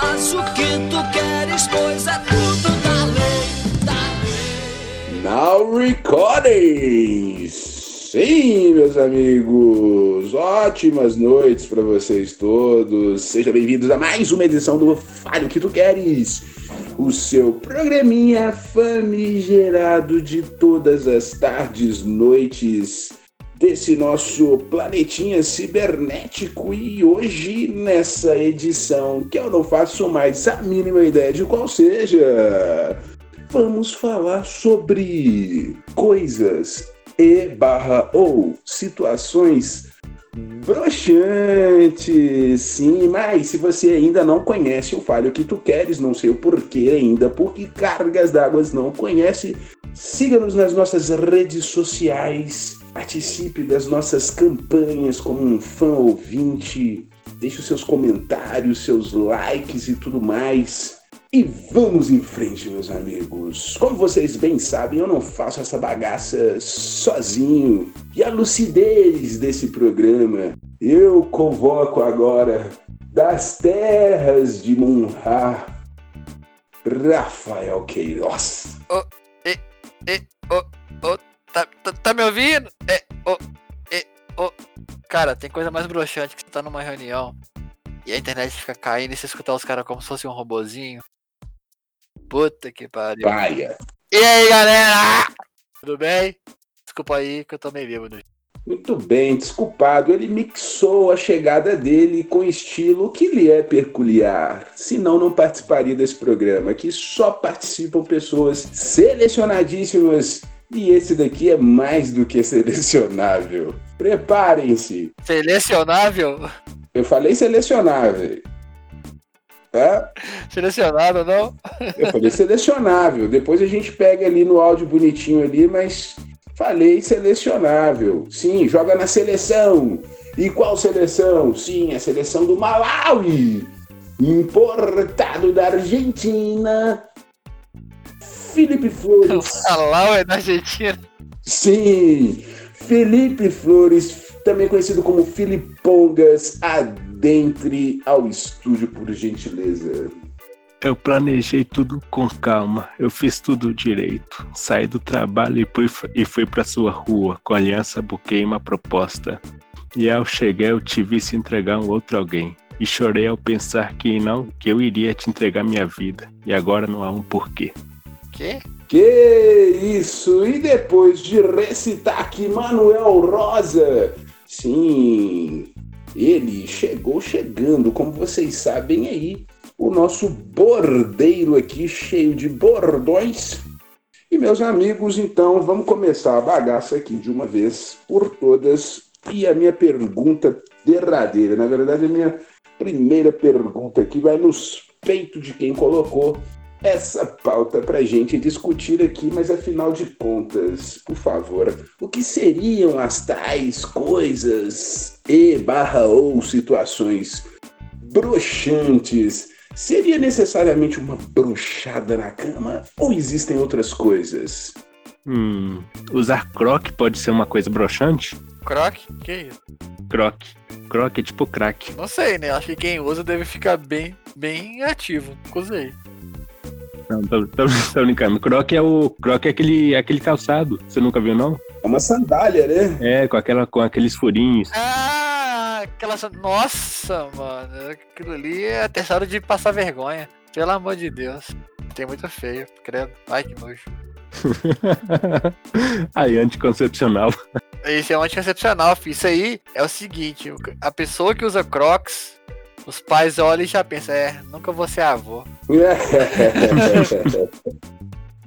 faz o que tu queres, pois é tudo da lei, da lei. Now recording! Sim, meus amigos! Ótimas noites para vocês todos. Sejam bem-vindos a mais uma edição do Fale o que tu queres. O seu programinha famigerado de todas as tardes, noites desse nosso planetinha cibernético. E hoje nessa edição que eu não faço mais a mínima ideia de qual seja, vamos falar sobre coisas e barra ou situações broxantes, sim, mas se você ainda não conhece o Falho que tu queres, não sei o porquê ainda, porque Cargas d'Águas não conhece, siga-nos nas nossas redes sociais, Participe das nossas campanhas como um fã ouvinte. Deixe os seus comentários, seus likes e tudo mais. E vamos em frente, meus amigos. Como vocês bem sabem, eu não faço essa bagaça sozinho. E a lucidez desse programa, eu convoco agora das terras de Munhá, Rafael Queiroz. Oh, e, e, oh, oh, tá, tá, tá me ouvindo? É, oh, é, oh. Cara, tem coisa mais broxante que você tá numa reunião e a internet fica caindo e você escutar os caras como se fosse um robozinho. Puta que pariu. Paia. E aí, galera? Tudo bem? Desculpa aí que eu tô meio bêbado. Muito bem, desculpado. Ele mixou a chegada dele com estilo que lhe é peculiar. Senão, não participaria desse programa. Aqui só participam pessoas selecionadíssimas e esse daqui é mais do que selecionável. Preparem-se. Selecionável? Eu falei selecionável. Tá? Selecionado, não? Eu falei selecionável. Depois a gente pega ali no áudio bonitinho ali, mas falei selecionável. Sim, joga na seleção. E qual seleção? Sim, a seleção do Malawi. Importado da Argentina Felipe Flores. Malawi é da Argentina. Sim, Felipe Flores, também conhecido como Filipongas, adentre ao estúdio por gentileza. Eu planejei tudo com calma, eu fiz tudo direito. Saí do trabalho e fui, e fui pra sua rua, com aliança buquei uma proposta. E ao chegar eu te vi se entregar um outro alguém. E chorei ao pensar que não, que eu iria te entregar minha vida. E agora não há um porquê. Que isso! E depois de recitar aqui Manuel Rosa, sim, ele chegou chegando, como vocês sabem aí, o nosso bordeiro aqui cheio de bordões. E meus amigos, então vamos começar a bagaça aqui de uma vez por todas. E a minha pergunta derradeira, na verdade, a minha primeira pergunta aqui vai nos peitos de quem colocou essa pauta para gente discutir aqui, mas afinal de contas, por favor, o que seriam as tais coisas e barra ou situações broxantes? Seria necessariamente uma brochada na cama ou existem outras coisas? Hum, usar croque pode ser uma coisa broxante? Croque? Que isso? Croque. Croque é tipo crack. Não sei, né? Acho que quem usa deve ficar bem, bem ativo. Nunca usei. Não, tô, tô, tô brincando. Croc é o. Croc é aquele, é aquele calçado. Você nunca viu, não? É uma sandália, né? É, com, aquela, com aqueles furinhos. Ah, aquela. Nossa, mano. Aquilo ali é atestado de passar vergonha. Pelo amor de Deus. Tem muito feio, credo. Ai, que nojo. aí, anticoncepcional. Isso é um anticoncepcional, filho. Isso aí é o seguinte: a pessoa que usa Crocs os pais olham e já pensam, é, nunca vou ser avô.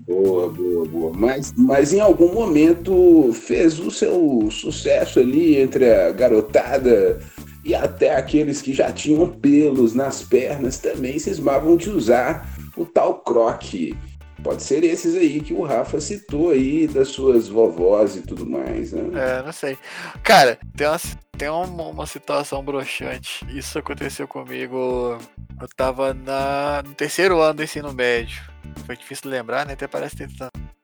boa, boa, boa. Mas, mas em algum momento fez o seu sucesso ali entre a garotada e até aqueles que já tinham pelos nas pernas também cismavam de usar o tal croque. Pode ser esses aí que o Rafa citou aí, das suas vovós e tudo mais, né? É, não sei. Cara, tem uma, tem uma, uma situação broxante. Isso aconteceu comigo. Eu tava na, no terceiro ano do ensino médio. Foi difícil lembrar, né? Até parece ter.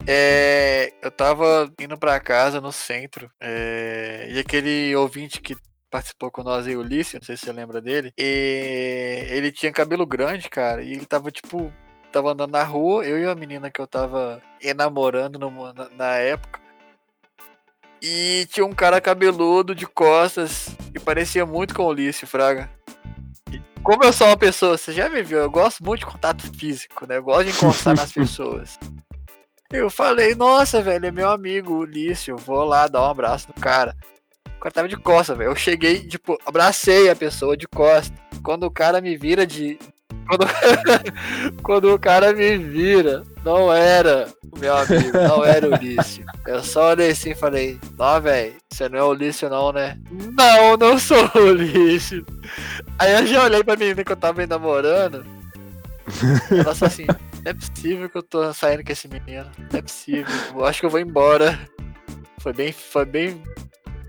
É, eu tava indo pra casa no centro. É, e aquele ouvinte que participou com nós aí, Ulisses, não sei se você lembra dele. E ele tinha cabelo grande, cara, e ele tava, tipo, tava andando na rua, eu e a menina que eu tava enamorando no- na, na época. E tinha um cara cabeludo de costas e parecia muito com o Ulisses, Fraga. E como eu sou uma pessoa, você já me viu, eu gosto muito de contato físico, né? Eu gosto de encostar nas pessoas. Eu falei, nossa, velho, é meu amigo, Ulisses, eu vou lá dar um abraço no cara. O cara tava de costa, velho. Eu cheguei, tipo, abracei a pessoa de costa. Quando o cara me vira de. Quando, Quando o cara me vira, não era o meu amigo, não era o Ulisses. Eu só olhei assim e falei, não, velho, você não é o Ulisses não, né? Não, não sou o Ulisses. Aí eu já olhei pra menina que eu tava namorando. Ela só assim, é possível que eu tô saindo com esse menino. É possível. Eu acho que eu vou embora. Foi bem, foi bem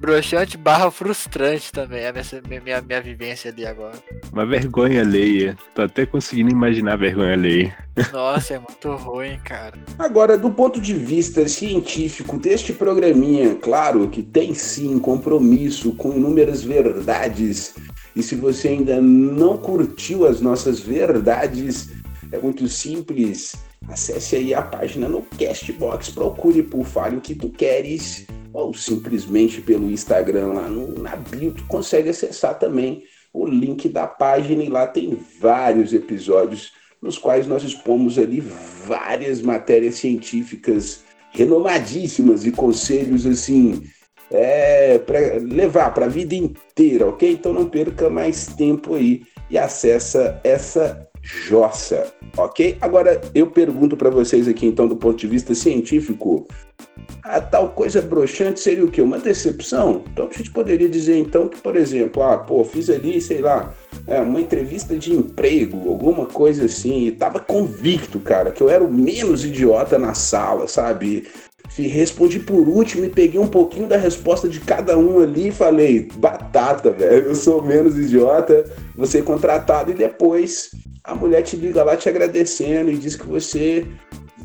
broxante barra frustrante também a minha, minha, minha vivência ali agora. Uma vergonha alheia. Tô até conseguindo imaginar a vergonha alheia. Nossa, é muito ruim, cara. Agora, do ponto de vista científico deste programinha, claro que tem sim compromisso com inúmeras verdades. E se você ainda não curtiu as nossas verdades, é muito simples. Acesse aí a página no Castbox, procure por Fale o que tu queres, ou simplesmente pelo Instagram lá no, na bio, tu consegue acessar também o link da página e lá tem vários episódios nos quais nós expomos ali várias matérias científicas renovadíssimas e conselhos assim é, para levar para a vida inteira, ok? Então não perca mais tempo aí e acessa essa jossa, ok? Agora eu pergunto para vocês aqui então do ponto de vista científico, a tal coisa broxante seria o quê? Uma decepção? Então a gente poderia dizer então que, por exemplo, ah, pô, fiz ali, sei lá, é, uma entrevista de emprego, alguma coisa assim, e tava convicto, cara, que eu era o menos idiota na sala, sabe? E respondi por último e peguei um pouquinho da resposta de cada um ali e falei, batata, velho, eu sou menos idiota, vou ser contratado e depois a mulher te liga lá te agradecendo e diz que você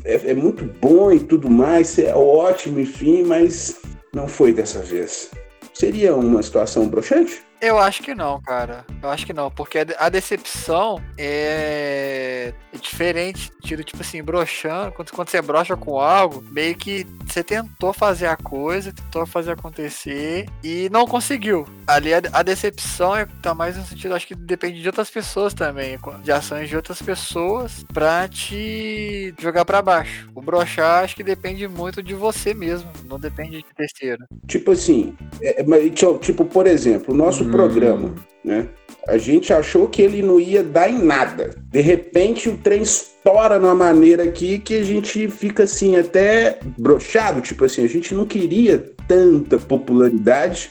é, é muito bom e tudo mais, é ótimo, enfim, mas não foi dessa vez. Seria uma situação broxante? Eu acho que não, cara. Eu acho que não, porque a de- a decepção é, é diferente, tiro tipo assim, broxando. Quando, quando você brocha com algo, meio que você tentou fazer a coisa, tentou fazer acontecer e não conseguiu. Ali a, a decepção é, tá mais no sentido, acho que depende de outras pessoas também, de ações de outras pessoas pra te jogar pra baixo. O brochar acho que depende muito de você mesmo, não depende de terceiro. Tipo assim, é, mas, tipo, tipo, por exemplo, o nosso Hum. Programa, né? A gente achou que ele não ia dar em nada. De repente o trem estoura de uma maneira aqui que a gente fica assim, até brochado. Tipo assim, a gente não queria tanta popularidade.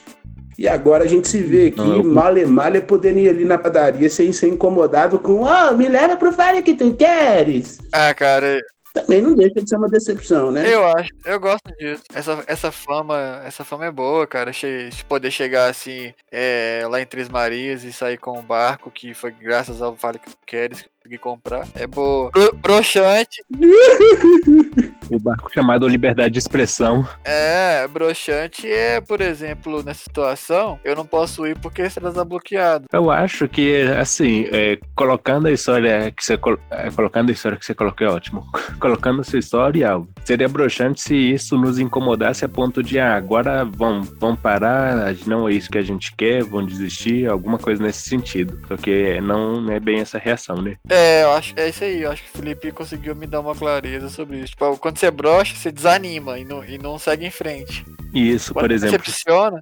E agora a gente se vê aqui, Não, eu- male male, podendo ir ali na padaria sem ser incomodado com, ó, me leva pro Fale que tu queres. Ah, cara, Também não deixa de ser uma decepção, né? Eu acho, eu gosto disso. Essa, essa fama, essa fama é boa, cara. Che de poder chegar assim, é, lá em Três Marias e sair com um barco que foi graças ao Vale que tu queres que eu consegui comprar. É boa. Bro broxante, O barco chamado Liberdade de Expressão. é, broxante é, por exemplo, nessa situação, eu não posso ir porque a estrada tá bloqueada. Eu acho que, assim, é, colocando a história que você col- é, colocando a história que você colocou é ótimo. colocando essa história, seria broxante se isso nos incomodasse a ponto de ah, agora vão, vão parar, não é isso que a gente quer, vão desistir, alguma coisa nesse sentido. Porque não, não é bem essa reação, né? É, eu acho, é isso aí. Eu acho que o Felipe conseguiu me dar uma clareza sobre isso. Tipo, quando você brocha, você desanima e não, e não segue em frente. Isso, Quando por exemplo, decepciona,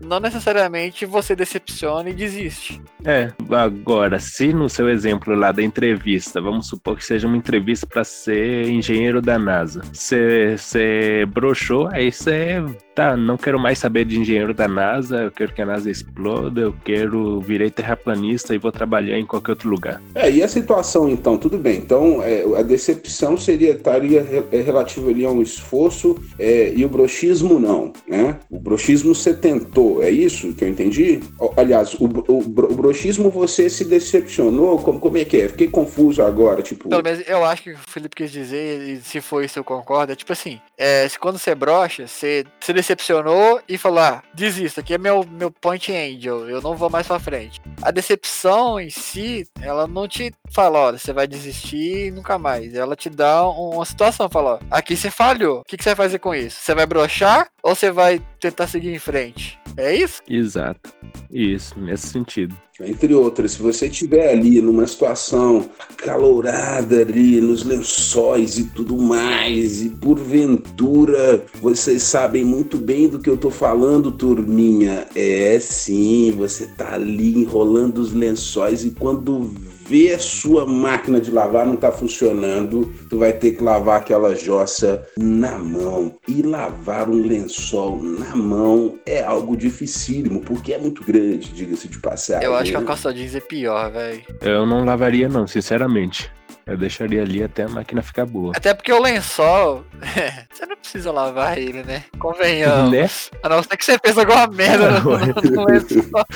não necessariamente você decepciona e desiste. É, agora, se no seu exemplo lá da entrevista, vamos supor que seja uma entrevista para ser engenheiro da NASA, você broxou, aí você tá, não quero mais saber de engenheiro da NASA, eu quero que a NASA exploda, eu quero virei terraplanista e vou trabalhar em qualquer outro lugar. É, e a situação então, tudo bem. Então, é, a decepção seria estaria é, relativa ali a um esforço é, e o broxismo não, né? O broxismo você tentou, é isso que eu entendi? Aliás, o, o, o broxismo você se decepcionou? Como, como é que é? Fiquei confuso agora, tipo. Pelo menos eu acho que o Felipe quis dizer, e se for isso eu concordo, é tipo assim, é, quando você brocha, você se decepcionou e falou, ah, desisto, aqui é meu, meu point angel, eu não vou mais pra frente. A decepção em si, ela não te fala, olha, você vai desistir e nunca mais. Ela te dá um- uma situação, fala, ó, aqui você falhou, o que, que você vai fazer com isso? Você vai brochar ou você vai tentar seguir em frente? É isso? Exato. Isso, nesse sentido. Entre outras, se você estiver ali numa situação acalorada ali nos lençóis e tudo mais, e porventura vocês sabem muito bem do que eu tô falando, turminha. É sim, você tá ali enrolando os lençóis e quando vê a sua máquina de lavar não tá funcionando, tu vai ter que lavar aquela jossa na mão. E lavar um lençol na mão é algo dificílimo, porque é muito grande, diga-se de passagem. Eu acho que a calça jeans é pior, velho. Eu não lavaria, não, sinceramente. Eu deixaria ali até a máquina ficar boa. Até porque o lençol, você não precisa lavar ele, né? Convenhamos. Né? A não ser que você fez alguma merda no, no lençol.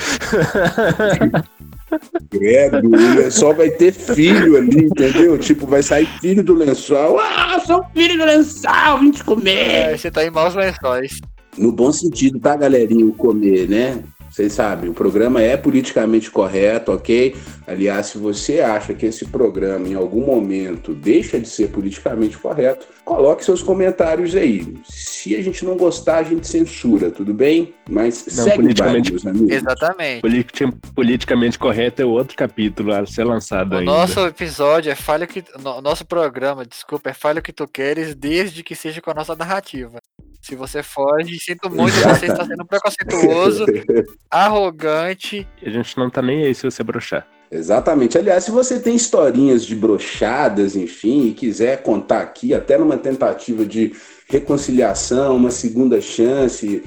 Credo, o lençol vai ter filho ali, entendeu? Tipo, vai sair filho do lençol. Ah, sou filho do lençol, vim te comer. É, você tá em maus lençóis. No bom sentido, tá, galerinha, o comer, né? Vocês sabem, o programa é politicamente correto, ok? Aliás, se você acha que esse programa em algum momento deixa de ser politicamente correto, coloque seus comentários aí. Se a gente não gostar, a gente censura, tudo bem? Mas Não, segue o baile, politicamente- meus amigos. Exatamente. Politi- politicamente correto é outro capítulo a ser lançado O ainda. nosso episódio é falha que. no- nosso programa, desculpa, é falha o que tu queres, desde que seja com a nossa narrativa. Se você foge, sinto muito, você está sendo preconceituoso, arrogante. A gente não tá nem aí se você brochar. Exatamente. Aliás, se você tem historinhas de brochadas, enfim, e quiser contar aqui, até numa tentativa de reconciliação, uma segunda chance,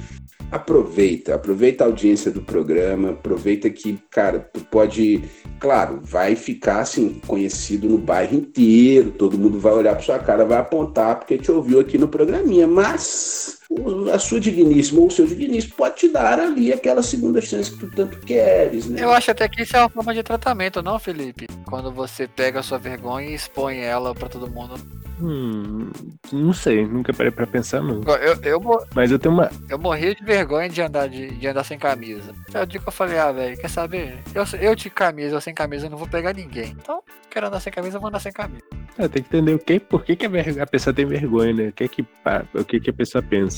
aproveita, aproveita a audiência do programa, aproveita que, cara, tu pode, claro, vai ficar assim conhecido no bairro inteiro, todo mundo vai olhar para sua cara, vai apontar porque te ouviu aqui no programinha, mas a sua digníssima ou o seu digníssimo pode te dar ali aquela segunda chance que tu tanto queres, né? Eu acho até que isso é uma forma de tratamento, não, Felipe? Quando você pega a sua vergonha e expõe ela pra todo mundo. Hum, não sei, nunca parei pra pensar não. Eu, eu, Mas eu tenho uma. eu morria de vergonha de andar, de, de andar sem camisa. Até o dia que eu falei, ah, velho, quer saber? Eu, eu de camisa ou sem camisa eu não vou pegar ninguém. Então, quero andar sem camisa, eu vou andar sem camisa. É, tem que entender o que, por que, que a, ver- a pessoa tem vergonha, né? O que, que, o que, que a pessoa pensa.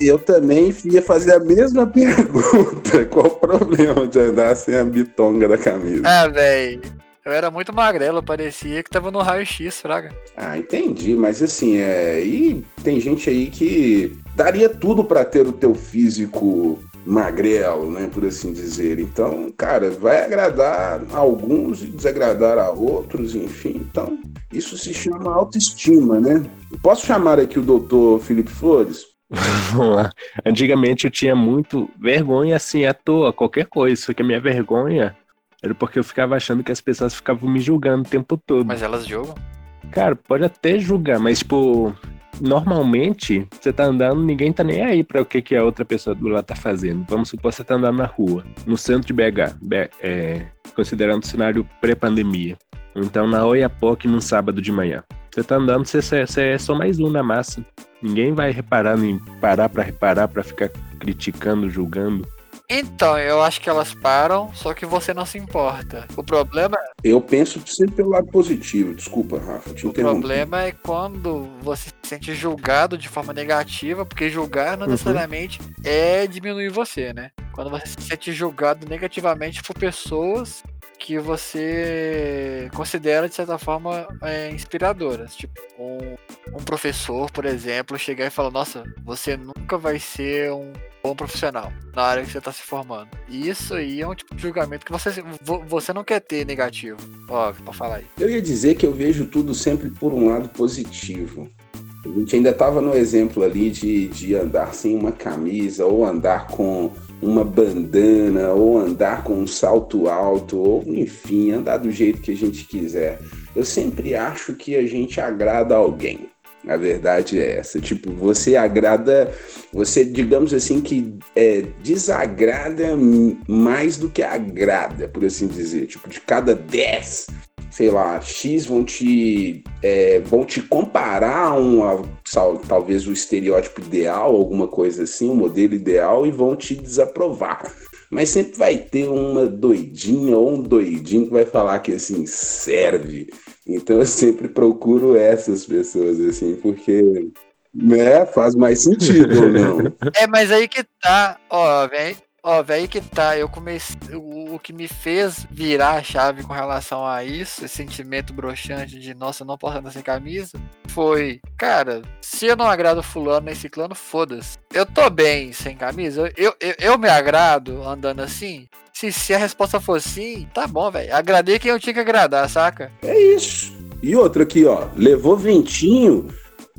Eu também ia fazer a mesma pergunta. Qual o problema de andar sem a bitonga da camisa? Ah, velho. Eu era muito magrelo, parecia que tava no raio-x, fraga. Ah, entendi, mas assim, é. E tem gente aí que daria tudo pra ter o teu físico magrelo, né? Por assim dizer. Então, cara, vai agradar a alguns e desagradar a outros, enfim. Então, isso se chama autoestima, né? Posso chamar aqui o doutor Felipe Flores? Vamos lá. Antigamente eu tinha muito vergonha assim à toa, qualquer coisa. Só que a minha vergonha era porque eu ficava achando que as pessoas ficavam me julgando o tempo todo. Mas elas jogam. Cara, pode até julgar, mas tipo, normalmente você tá andando, ninguém tá nem aí pra o que, que a outra pessoa do lado tá fazendo. Vamos supor que você tá andando na rua, no centro de BH, é, considerando o cenário pré-pandemia. Então na Oiapoque num sábado de manhã. Você tá andando, você- você é só mais um na massa. Ninguém vai reparar, nem parar pra reparar, pra ficar criticando, julgando. Então, eu acho que elas param, só que você não se importa. O problema, Eu penso sempre pelo lado positivo. Desculpa, Rafa, te o problema é quando você se sente julgado de forma negativa, porque julgar não Uhum. necessariamente é diminuir você, né? Quando você se sente julgado negativamente por pessoas que você considera de certa forma é, inspiradoras. Tipo, um, um professor, por exemplo, chegar e falar: Nossa, você nunca vai ser um bom profissional na área que você está se formando. E isso aí é um tipo de julgamento que você, vo- você não quer ter negativo. Óbvio, pra falar aí. Eu ia dizer que eu vejo tudo sempre por um lado positivo. A gente ainda estava no exemplo ali de, de andar sem uma camisa, ou andar com uma bandana, ou andar com um salto alto, ou enfim, andar do jeito que a gente quiser. Eu sempre acho que a gente agrada alguém. A verdade é essa. Tipo, você agrada, você, digamos assim, que é, desagrada mais do que agrada, por assim dizer. Tipo, de cada 10, sei lá, X vão te, é, vão te comparar a um, talvez o estereótipo ideal, alguma coisa assim, o um modelo ideal, e vão te desaprovar. Mas sempre vai ter uma doidinha ou um doidinho que vai falar que assim serve então eu sempre procuro essas pessoas, assim, porque né, faz mais sentido ou não. É, mas aí que tá, ó, velho. Ó, velho que tá, eu comecei. O, o, que me fez virar a chave com relação a isso, esse sentimento broxante de nossa, não posso andar sem camisa, foi, cara, se eu não agrado fulano nem ciclano, foda-se. Eu tô bem sem camisa, eu, eu, eu me agrado andando assim, se, se a resposta for sim, tá bom, velho. Agradei quem eu tinha que agradar, saca? É isso. E outra aqui, ó. Levou ventinho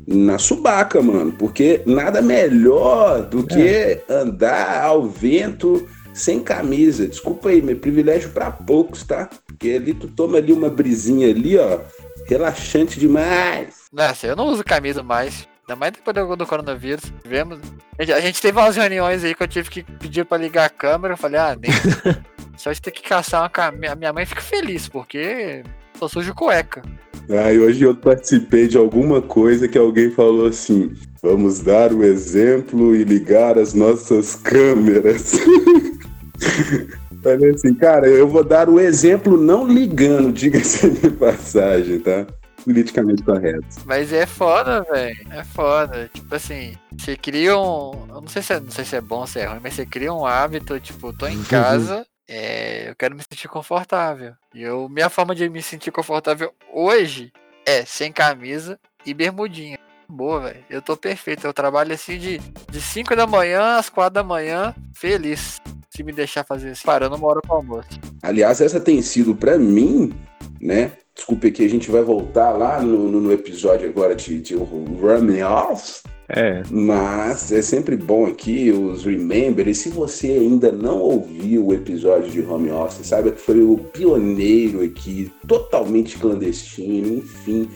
na subaca, mano. Porque nada melhor do que é. andar ao vento sem camisa. Desculpa aí, meu privilégio para poucos, tá? Porque ali tu toma ali uma brisinha ali, ó. Relaxante demais. Nossa, eu não uso camisa mais. Ainda mais depois do, do coronavírus. Vemos. A gente, a gente, teve umas reuniões aí que eu tive que pedir pra ligar a câmera. Eu falei, ah, nem. Só de ter que caçar uma camisa. Minha mãe fica feliz, porque só sujo cueca. Ah, e hoje eu participei de alguma coisa que alguém falou assim: vamos dar o exemplo e ligar as nossas câmeras. Falei assim, cara, eu vou dar o exemplo não ligando, diga-se de passagem, tá? politicamente correto. Mas é foda, velho. É foda. Tipo assim, você cria um. Eu não sei se é, não sei se é bom ou se é ruim, mas você cria um hábito, tipo, tô em casa. É, eu quero me sentir confortável. E eu, minha forma de me sentir confortável hoje é sem camisa e bermudinha. Boa, velho. Eu tô perfeito. Eu trabalho assim de, de 5 da manhã às 4 da manhã, feliz. Se me deixar fazer isso, parando uma hora pro almoço. Aliás, essa tem sido para mim, né? Desculpe que a gente vai voltar lá no, no, no episódio agora de, de Running Off. É. Mas é sempre bom aqui os Remember. E se você ainda não ouviu o episódio de Home Office, saiba que foi o pioneiro aqui, totalmente clandestino, enfim.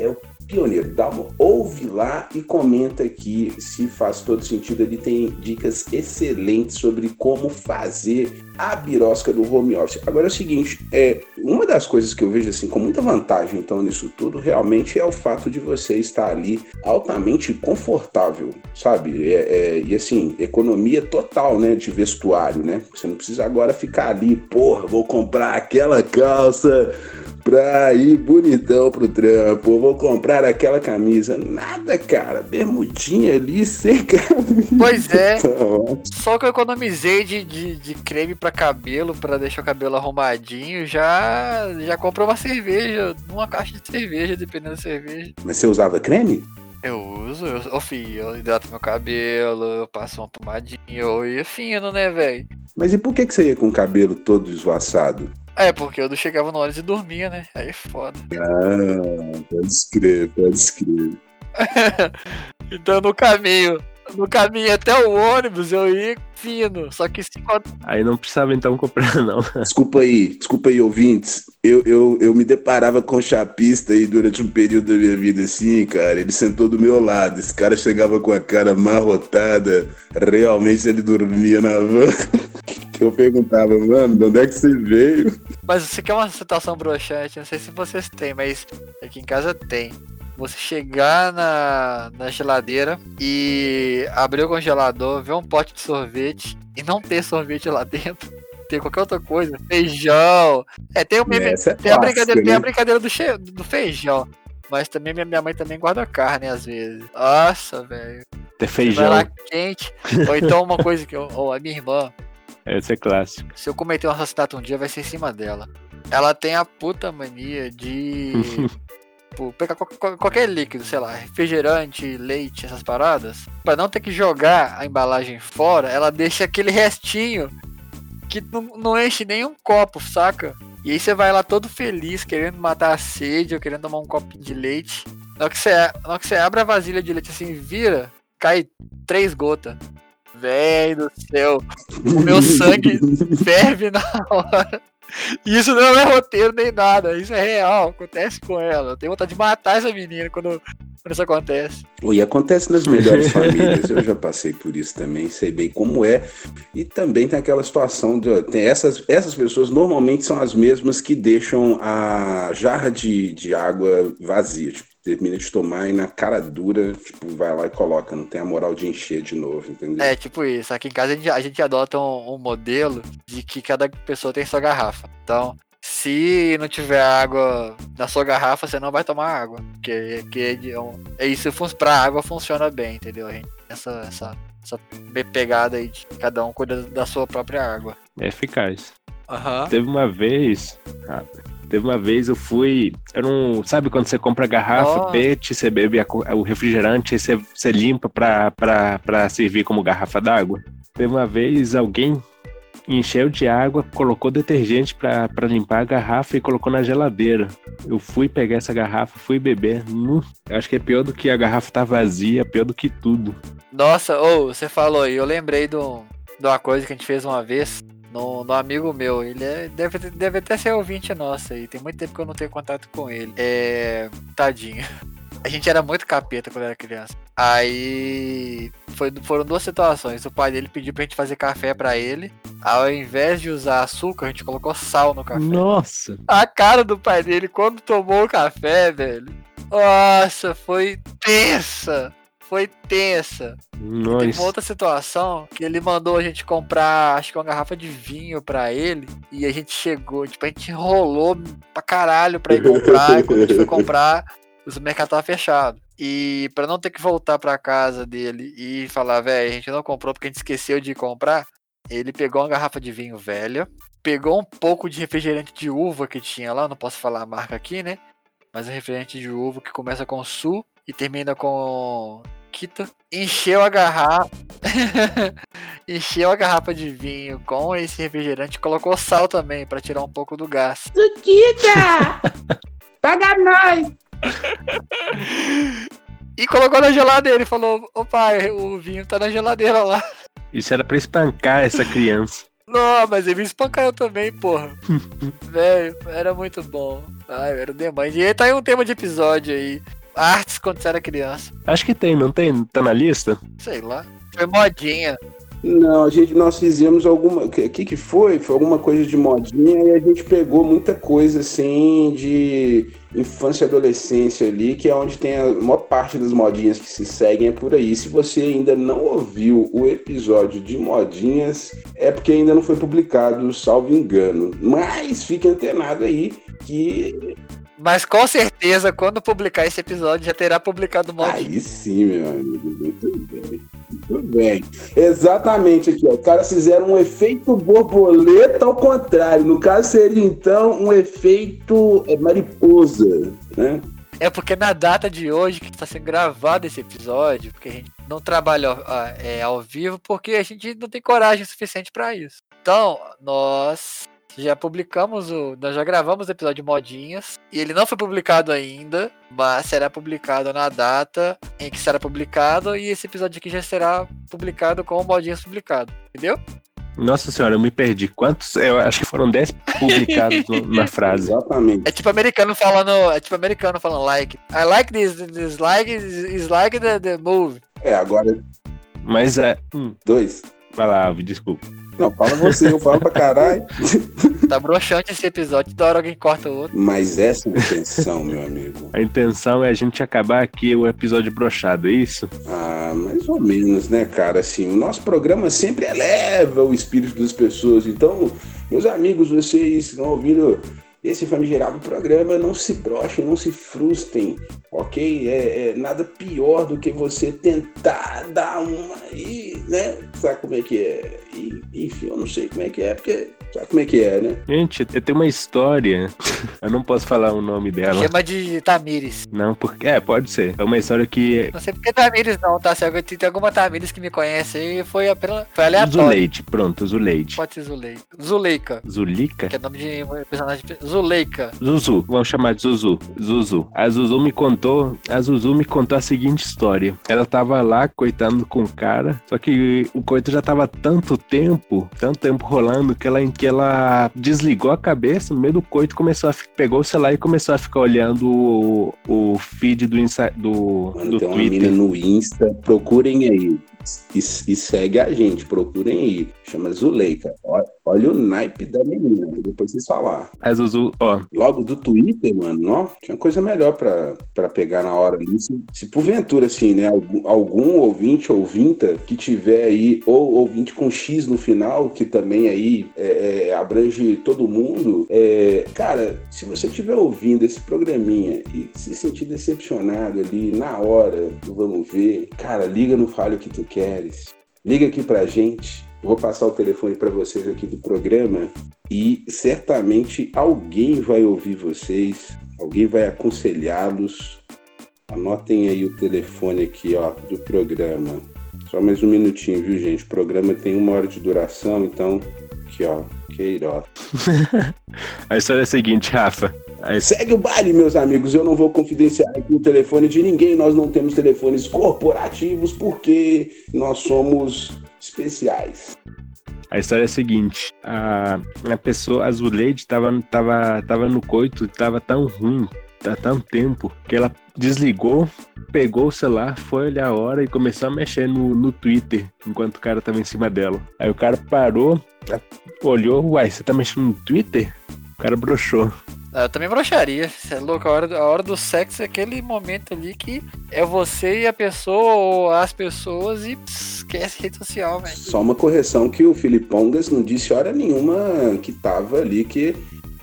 É o pioneiro. Dá uma, ouve lá e comenta aqui se faz todo sentido. Ele tem dicas excelentes sobre como fazer a birosca do home office. Agora é o seguinte, é, uma das coisas que eu vejo assim com muita vantagem então nisso tudo realmente é o fato de você estar ali altamente confortável, sabe? É, é, e assim, economia total, né, de vestuário, né? Você não precisa agora ficar ali, porra, vou comprar aquela calça pra ir bonitão pro trampo, vou comprar aquela camisa. Nada, cara. Bermudinha ali sem camisa. Pois é. Tá Só que eu economizei de, de, de creme pra cabelo, pra deixar o cabelo arrumadinho. Já, já comprou uma cerveja, uma caixa de cerveja, dependendo da cerveja. Mas você usava creme? Eu uso, eu, oh, filho, eu hidrato meu cabelo, eu passo uma pomadinha, eu ia fino, né, velho? Mas e por que, que você ia com o cabelo todo esvoaçado? É, porque eu não chegava na hora e dormia, né? Aí é foda. Ah, pode escrever, pode escrever. então no caminho, no caminho até o ônibus eu ia fino, só que cinco... Aí não precisava então comprar, não. Desculpa aí, desculpa aí, ouvintes. Eu, eu, eu me deparava com um chapista aí durante um período da minha vida assim, cara. Ele sentou do meu lado. Esse cara chegava com a cara marrotada. Realmente ele dormia na van. eu perguntava, mano, de onde é que você veio? Mas você quer uma situação broxante, não sei se vocês têm, mas aqui em casa tem. Você chegar na, na geladeira e abrir o congelador, ver um pote de sorvete e não ter sorvete lá dentro. Ter qualquer outra coisa, feijão. É, tem, o meme, é tem, a brincadeira, né? tem a brincadeira do, che, do feijão. Mas também minha, minha mãe também guarda carne às vezes. Nossa, velho. Ter feijão. Vai lá quente. Ou então uma coisa que eu, ou a minha irmã, esse é clássico. Se eu cometer um assassinato um dia, vai ser em cima dela. Ela tem a puta mania de. tipo, pegar qualquer líquido, sei lá, refrigerante, leite, essas paradas. Pra não ter que jogar a embalagem fora, ela deixa aquele restinho que não, não enche nem um copo, saca? E aí você vai lá todo feliz, querendo matar a sede ou querendo tomar um copinho de leite. Na hora que você, na hora que você abre a vasilha de leite assim, vira, cai três gotas. Velho do céu. O meu sangue ferve na hora. Isso não é roteiro nem nada, isso é real, acontece com ela. Eu tenho vontade de matar essa menina quando, quando isso acontece. E acontece nas melhores famílias. Eu já passei por isso também, sei bem como é. E também tem aquela situação de. Tem essas, essas pessoas normalmente são as mesmas que deixam a jarra de, de água vazia. Tipo, termina de tomar e na cara dura, tipo, vai lá e coloca, não tem a moral de encher de novo, entendeu? É, tipo isso. Aqui em casa a gente, a gente adota um, um modelo de que cada pessoa tem sua garrafa. Então, se não tiver água na sua garrafa, você não vai tomar água. Porque, porque é, um- é isso, pra água funciona bem, entendeu? A gente tem essa, essa, essa pegada aí de cada um cuida da sua própria água. É eficaz. Aham. Teve uma vez. ah, teve uma vez eu fui. Eu não. Sabe quando você compra garrafa, Oh. pet, você bebe a o refrigerante, você, você limpa pra, pra, pra servir como garrafa d'água? Teve uma vez alguém encheu de água, colocou detergente pra, pra limpar a garrafa e colocou na geladeira. Eu fui pegar essa garrafa, fui beber. Hum, eu acho que é pior do que a garrafa tá vazia, pior do que tudo. Nossa, ou você falou aí, eu lembrei um- de uma coisa que a gente fez uma vez no, no amigo meu. Ele é- deve, deve até ser ouvinte nosso aí. Tem muito tempo que eu não tenho contato com ele. É. Tadinho. A gente era muito capeta quando era criança. Aí foi, foram duas situações. O pai dele pediu pra gente fazer café pra ele. Ao invés de usar açúcar, a gente colocou sal no café. Nossa! A cara do pai dele quando tomou o café, velho. Nossa, foi tensa. Foi tensa. Teve uma outra situação que ele mandou a gente comprar, acho que uma garrafa de vinho pra ele. E a gente chegou, tipo, a gente enrolou pra caralho pra ir comprar. e quando a gente foi comprar, o mercado tava fechado. E pra não ter que voltar pra casa dele e falar, velho, a gente não comprou porque a gente esqueceu de comprar, ele pegou uma garrafa de vinho velha, pegou um pouco de refrigerante de uva que tinha lá, não posso falar a marca aqui, né? Mas é refrigerante de uva que começa com Su e termina com Kita. Encheu a garrafa. encheu a garrafa de vinho com esse refrigerante, colocou sal também pra tirar um pouco do gás. Suquita! Paga nós! E colocou na geladeira e falou: Ô pai, o vinho tá na geladeira lá. Isso era pra espancar essa criança. Não, mas ele me espancou também, porra. Velho, era muito bom. Ai, era o demais. E aí tá aí um tema de episódio aí. Artes quando você era criança. Acho que tem, não tem? Tá na lista? Sei lá. Foi modinha. Não, a gente, nós fizemos alguma. O que, que que foi? Foi alguma coisa de modinha e a gente pegou muita coisa assim de infância e adolescência ali, que é onde tem a maior parte das modinhas que se seguem é por aí. Se você ainda não ouviu o episódio de modinhas, é porque ainda não foi publicado, salvo engano. Mas fique antenado aí que Mas com certeza, quando publicar esse episódio, já terá publicado modinha. Aí sim, meu amigo. Muito bem. Muito bem. Exatamente aqui, ó. Os caras fizeram um efeito borboleta ao contrário. No caso, seria então um efeito é, mariposa, né? É porque na data de hoje que está sendo gravado esse episódio, porque a gente não trabalha é, ao vivo, porque a gente não tem coragem suficiente para isso. Então, nós já publicamos o. Nós já gravamos o episódio de modinhas. E ele não foi publicado ainda, mas será publicado na data em que será publicado. E esse episódio aqui já será publicado com o modinhas publicado. Entendeu? Nossa senhora, eu me perdi. Quantos? Eu acho que foram 10 publicados na frase. Exatamente. É tipo americano falando. É tipo americano falando like. I like this, this like is, is like the, the movie. É, agora Mas é. Hum, dois. Vai lá, Alvi, desculpa. Não, fala você, eu falo pra caralho. Tá broxante esse episódio, toda hora alguém corta o outro. Mas essa é a intenção, meu amigo. A intenção é a gente acabar aqui o episódio brochado, é isso? Ah, mais ou menos, né, cara? Assim, o nosso programa sempre eleva o espírito das pessoas. Então, meus amigos, vocês estão ouvindo esse famigerado programa, não se brochem, não se frustrem, ok? É, é nada pior do que você tentar dar uma e, né? Sabe como é que é? E, enfim, eu não sei como é que é, porque sabe como é que é, né? Gente, eu tenho uma história Eu não posso falar o nome dela. Chama de Tamires. Não, porque. É, pode ser. É uma história que. Não sei porque Tamires não, tá? Se alguém tem alguma Tamires que me conhece aí, foi, apenas- foi aleatório. Zuleide, pronto, Zuleide. Pode ser Zuleika. Zuleika, Zulica? que é nome de personagem. Zuleika. Zuzu, vamos chamar de Zuzu. Zuzu. A Zuzu me contou, a Zuzu me contou a seguinte história. Ela tava lá coitando com o cara, só que o coito já tava tanto tempo, tanto tempo rolando que ela que ela desligou a cabeça no meio do coito, começou a pegou o celular e começou a ficar olhando o, o feed do Insta, do, Mano, do tem uma Twitter. mina no Insta, procurem aí. E, e segue a gente, procurem aí. Chama Zuleika. Olha, olha o naipe da menina, depois vocês falar. A Zuzu, ó, Logo do Twitter, mano, ó, tinha coisa melhor pra, pra pegar na hora ali. Se, se porventura, assim, né, algum, algum ouvinte, ouvinta que tiver aí, ou ouvinte com X no final, que também aí é, é, abrange todo mundo, é, cara, se você estiver ouvindo esse programinha e se sentir decepcionado ali na hora do Vamos Ver, cara, liga no Fale o que tu queres. Liga aqui pra gente. Vou passar o telefone pra vocês aqui do programa e certamente alguém vai ouvir vocês, alguém vai aconselhá-los. Anotem aí o telefone aqui, ó, do programa. Só mais um minutinho, viu, gente? O programa tem uma hora de duração, então aqui, ó, Queiroz. a história é a seguinte, Rafa. A Segue o baile, meus amigos. Eu não vou confidenciar aqui o telefone de ninguém. Nós não temos telefones corporativos porque nós somos especiais. A história é a seguinte, a, a pessoa, a Zuleide, tava, tava, tava no coito, tava tão ruim, há tanto tempo, que ela desligou, pegou o celular, foi olhar a hora e começou a mexer no, no Twitter, enquanto o cara tava em cima dela. Aí o cara parou, olhou, uai, você tá mexendo no Twitter? O cara broxou. Ah, Eu também broxaria. Você é louco, a hora, do- a hora do sexo é aquele momento ali que é você e a pessoa, ou as pessoas, e pss, esquece rede social, velho. Só uma correção que o Filipongas não disse hora nenhuma que tava ali que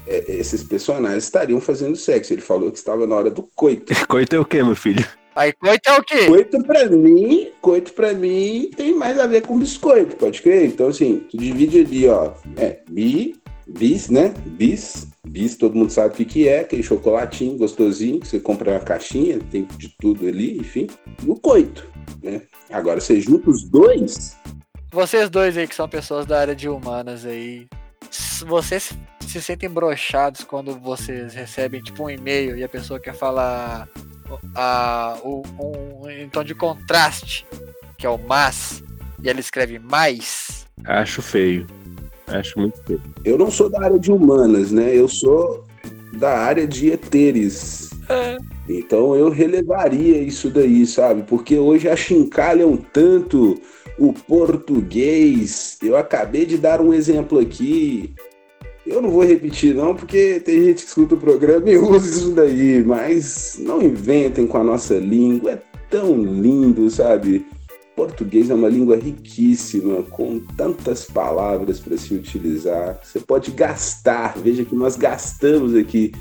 é, esses personagens estariam fazendo sexo. Ele falou que estava na hora do coito. Coito é o quê, meu filho? Aí coito é o quê? Coito pra mim, coito pra mim tem mais a ver com biscoito, pode crer? Então, assim, tu divide ali, ó. É, bi, bis, né? Bis, bis, todo mundo sabe o que, que é, aquele chocolatinho gostosinho que você compra na caixinha, tem de tudo ali, enfim. E o coito, né? Agora, você junta os dois, Vocês dois aí que são pessoas da área de humanas aí, vocês se sentem broxados quando vocês recebem tipo um e-mail e a pessoa quer falar a, o- um, em tom de contraste, que é o mas, e ela escreve mais. Acho feio. Acho muito feio. eu não sou da área de humanas, né? Eu sou da área de eteres. Então eu relevaria isso daí, sabe? Porque hoje achincalham tanto o português. Eu acabei de dar um exemplo aqui. Eu não vou repetir, não, porque tem gente que escuta o programa e usa isso daí, mas não inventem com a nossa língua. É tão lindo, sabe? Português é uma língua riquíssima, com tantas palavras para se utilizar. Você pode gastar, veja que nós gastamos aqui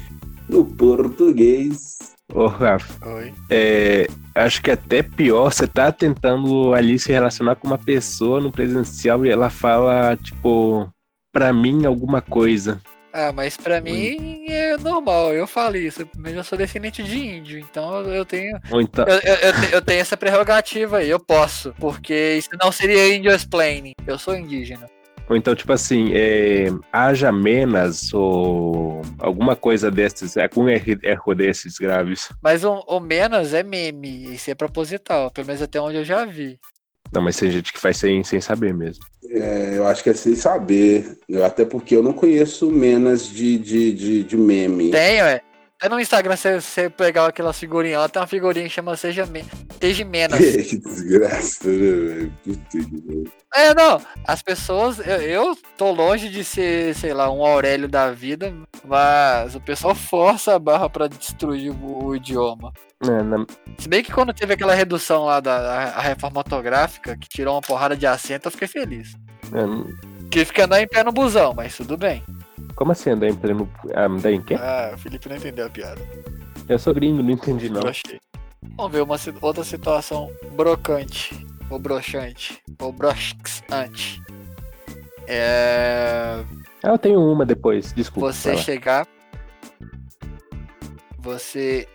no português. Ô, Rafa, Oi. é, acho que até pior, você tá tentando ali se relacionar com uma pessoa no presencial e ela fala, tipo, pra mim alguma coisa. Ah, mas pra mim é normal, eu falo isso, mas eu sou descendente de índio, então eu tenho então, Eu, eu- eu te- eu tenho essa prerrogativa aí, eu posso. Porque isso não seria índio explaining. Eu sou indígena. ou então, tipo assim, é, haja menos ou alguma coisa desses, algum erro, erro desses graves. Mas o, o menos é meme, isso é proposital, pelo menos até onde eu já vi. Não, mas tem gente que faz sem, sem saber mesmo. É, eu acho que é sem saber. Eu- até porque eu não conheço menos de, de, de, de meme. Tem, ué. Até no Instagram, você, você pegar aquela figurinha lá, tem uma figurinha que chama Seja, Me Seja Menos. que desgraça, né, velho? É, não, as pessoas, eu, eu tô longe de ser, sei lá, um Aurélio da vida, mas o pessoal força a barra pra destruir o, o idioma. É, na- Se bem que quando teve aquela redução lá da reforma ortográfica, que tirou uma porrada de acento, eu fiquei feliz. é, Tive que andar em pé no busão, mas tudo bem. como assim andar em pleno. Ah, andar em quê? Ah, o Felipe não entendeu a piada. Eu sou gringo, não entendi não. Brochei. Vamos ver uma outra situação brocante. Ou broxante. Ou broxante. É. Ah, eu tenho uma depois, desculpa. Você chegar você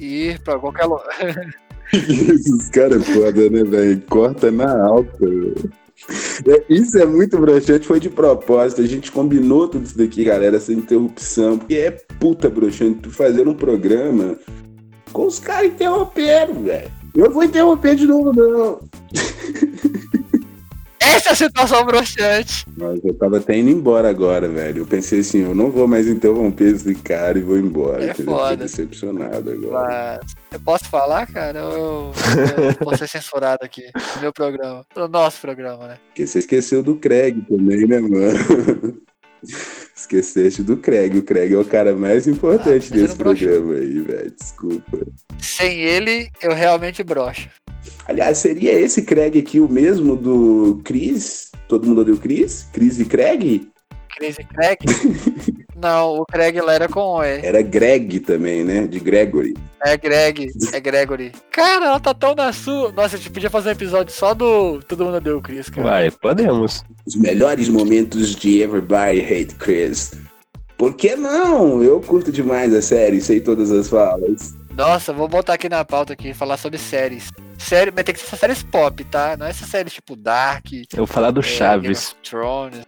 ir pra qualquer lugar. Esses caras é foda, né, velho? Corta na alta. É, Isso é muito broxante, foi de propósito. A gente combinou tudo isso daqui, galera, essa interrupção. Porque é puta broxante tu fazer um programa com os caras interrompendo, velho. Eu vou interromper de novo, não. Essa é a situação broxante. Mas eu tava até indo embora agora, velho. Eu pensei assim, eu não vou mais interromper esse cara e vou embora. É entendeu? Tô foda. decepcionado agora. Mas eu posso falar, cara? Eu, eu vou ser censurado aqui no meu programa. No nosso programa, né? Porque você esqueceu do Craig também, né, mano? Esqueceste do Craig. O Craig é o cara mais importante Ah, eu desse broxo. programa aí, velho. Desculpa. Sem ele, eu realmente broxo. Aliás, seria esse Craig aqui o mesmo do Chris? Todo mundo odeia o Chris? Chris e Craig? Crazy Craig? Não, o Craig lá era com E. Era Greg também, né? De Gregory. É Greg, é Gregory. Cara, ela tá tão na sua. Nossa, a gente podia fazer um episódio só do Todo Mundo Deu o Chris, cara. Vai, podemos. Os melhores momentos de Everybody Hate Chris. Por que não? Eu curto demais a série, sei todas as falas. Nossa, vou botar aqui na pauta aqui, falar sobre séries. Série, mas tem que ser séries pop, tá? Não é essa série tipo Dark, Eu vou falar do é, Chaves. Thrones.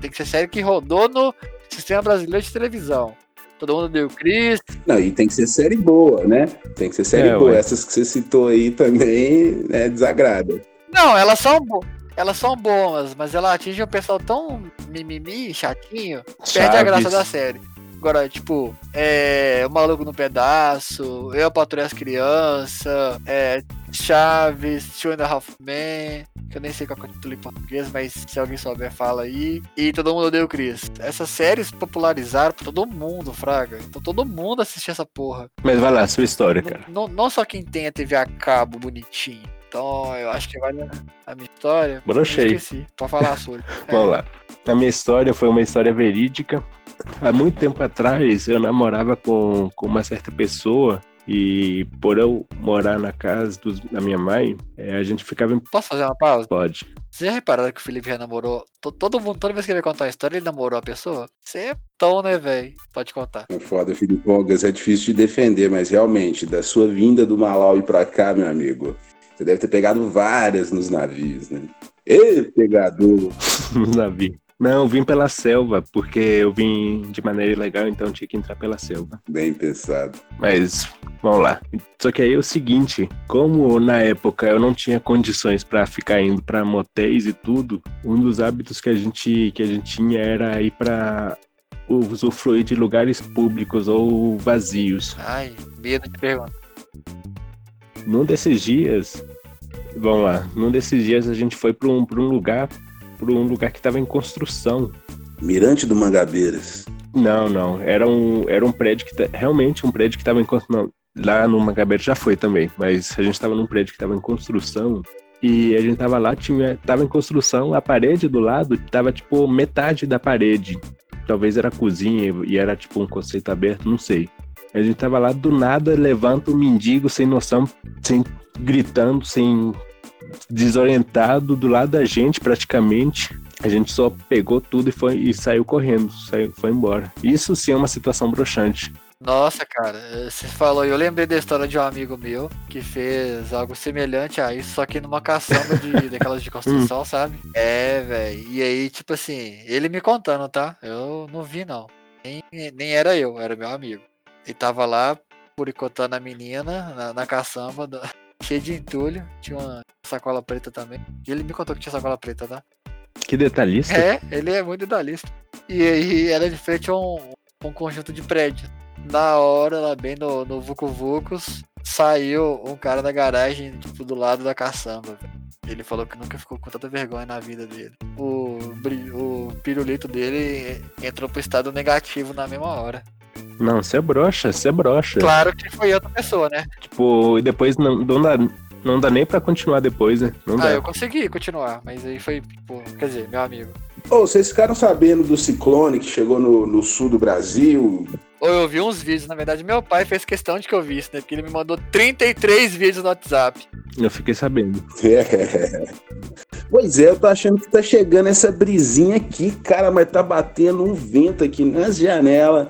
Tem que ser série que rodou no sistema brasileiro de televisão. Todo mundo deu Chris. Não, e tem que ser série boa, né? Tem que ser série É, boa. ué. Essas que você citou aí também, né, desagrada. Não, elas são bo- elas são boas, mas ela atinge um pessoal tão mimimi, chatinho, perde a graça Chaves. da série. Agora, tipo, é, O Maluco no Pedaço, Eu Patrulho as Crianças, é, Chaves, Two and a Half Men, que eu nem sei qual é o título em português, mas se alguém souber, fala aí. E Todo Mundo Odeia o Chris. Essas séries popularizaram pra todo mundo, fraga. Então todo mundo assistia essa porra. Mas vai lá, sua história, cara. Não, não só quem tem a TV a cabo bonitinho. Então, eu acho que vale a- minha história. Brochei. Esqueci. Pode falar a sua. Vamos lá. A minha história foi uma história verídica. Há muito tempo atrás, eu namorava com, com uma certa pessoa e por eu morar na casa dos- da minha mãe, eh, a gente ficava em Posso fazer uma pausa? pode. Vocês já repararam que o Felipe já namorou? To- Todo mundo, toda vez que ele vai contar a história, ele namorou a pessoa? Você é tão, né, velho? Pode contar. É foda, Felipe Olgas, é difícil de defender, mas realmente, da sua vinda do Malawi pra cá, meu amigo, você deve ter pegado várias nos navios, né? Ê, pegador! no navio. Não, eu vim pela selva, porque eu vim de maneira ilegal, então tinha que entrar pela selva. Bem pensado. Mas vamos lá. Só que aí é o seguinte, como na época eu não tinha condições pra ficar indo pra motéis e tudo, um dos hábitos que a gente que a gente tinha era ir pra usufruir de lugares públicos ou vazios. Ai, medo de perguntar. Num desses dias, vamos lá, num desses dias a gente foi pra um, pra um lugar, para um lugar que estava em construção. Mirante do Mangabeiras. Não, não. Era um, era um prédio que. Realmente um prédio que estava em construção. Lá no Mangabeira já foi também, mas a gente estava num prédio que estava em construção. E a gente tava lá, tinha, tava em construção, a parede do lado tava tipo metade da parede. Talvez era cozinha e era tipo um conceito aberto, não sei. A gente tava lá, do nada, levanta um mendigo sem noção, sem gritando, sem desorientado do lado da gente praticamente. A gente só pegou tudo e foi e saiu correndo, saiu, foi embora. Isso sim é uma situação broxante. Nossa, cara, você falou, eu lembrei da história de um amigo meu que fez algo semelhante a isso, só que numa caçamba de, daquelas de construção, sabe? É, velho. E aí, tipo assim, ele me contando, tá? Eu não vi, não. Nem, nem era eu, era meu amigo. Ele tava lá puricotando a menina na, na caçamba, da- cheio de entulho. Tinha uma sacola preta também. E ele me contou que tinha sacola preta, tá? Que detalhista. É, ele é muito idealista. E aí era de frente a um, um conjunto de prédios. Na hora, lá bem no, no Vucu Vucos, saiu um cara da garagem, tipo, do lado da caçamba, velho. Ele falou que nunca ficou com tanta vergonha na vida dele. O, o pirulito dele entrou pro estado negativo na mesma hora. Não, você é broxa, você é broxa. Claro que foi outra pessoa, né? Tipo, e depois não, não, dá, não dá nem pra continuar depois, né? Não Ah, dá. eu consegui continuar, mas aí foi, tipo, quer dizer, meu amigo. Ô, vocês ficaram sabendo do ciclone que chegou no, no sul do Brasil? Ou eu vi uns vídeos, na verdade, meu pai fez questão de que eu visse, né? Porque ele me mandou 33 vídeos no WhatsApp. Eu fiquei sabendo. É. Pois é, eu tô achando que tá chegando essa brisinha aqui, cara, mas tá batendo um vento aqui nas janelas.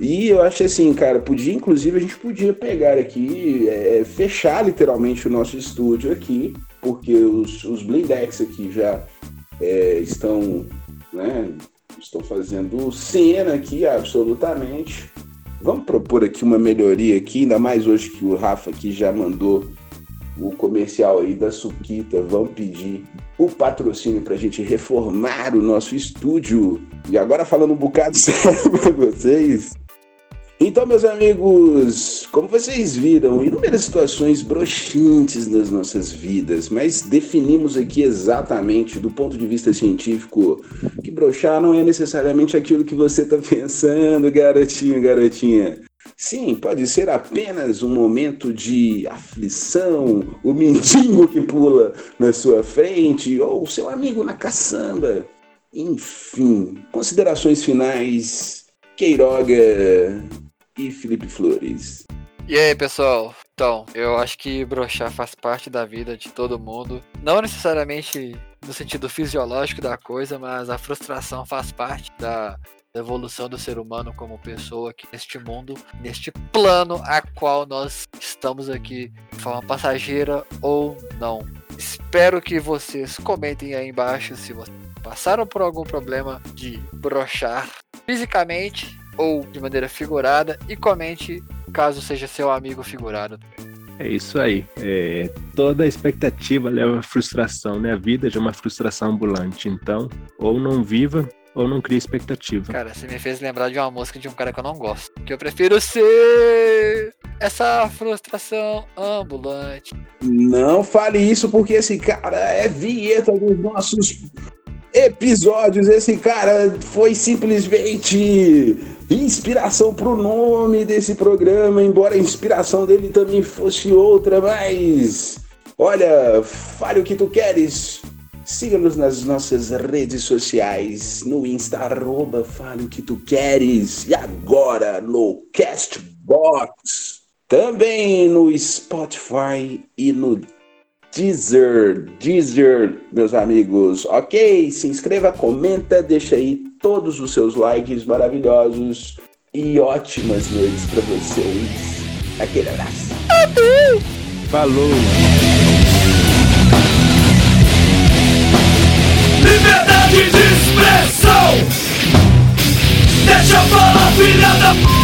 E eu acho assim, cara, podia, inclusive, a gente podia pegar aqui, é, fechar literalmente o nosso estúdio aqui, porque os, os Blindex aqui já é, estão, né, estão fazendo cena aqui, absolutamente. Vamos propor aqui uma melhoria aqui, ainda mais hoje que o Rafa aqui já mandou o comercial aí da Suquita. Vamos pedir o patrocínio para a gente reformar o nosso estúdio. E agora falando um bocado sério para vocês, então, meus amigos, como vocês viram, inúmeras situações broxantes nas nossas vidas, mas definimos aqui exatamente, do ponto de vista científico, que broxar não é necessariamente aquilo que você está pensando, garotinho, garotinha. Sim, pode ser apenas um momento de aflição, o mendigo que pula na sua frente, ou seu amigo na caçamba. Enfim, considerações finais. Queiroga, e Felipe Flores. E aí, pessoal? Então, eu acho que brochar faz parte da vida de todo mundo. Não necessariamente no sentido fisiológico da coisa, mas a frustração faz parte da evolução do ser humano como pessoa aqui neste mundo, neste plano a qual nós estamos aqui de forma passageira ou não. Espero que vocês comentem aí embaixo se vocês passaram por algum problema de brochar fisicamente ou de maneira figurada e comente caso seja seu amigo figurado. É isso aí. É, toda expectativa leva à frustração, né? A vida é uma frustração ambulante. Então, ou não viva ou não cria expectativa. Cara, você me fez lembrar de uma música de um cara que eu não gosto. Que eu prefiro ser essa frustração ambulante. Não fale isso porque esse cara é vinheta dos nossos episódios. Esse cara foi simplesmente inspiração para o nome desse programa, embora a inspiração dele também fosse outra, mas olha, fale o que tu queres. Siga-nos nas nossas redes sociais, no Insta, arroba Fale o que tu queres, e agora no Castbox, também no Spotify e no Deezer, Deezer, meus amigos. Ok, se inscreva, comenta, deixa aí todos os seus likes maravilhosos e ótimas noites para vocês. Aquele abraço. Falou! Liberdade de expressão. Deixa eu falar, filha da p.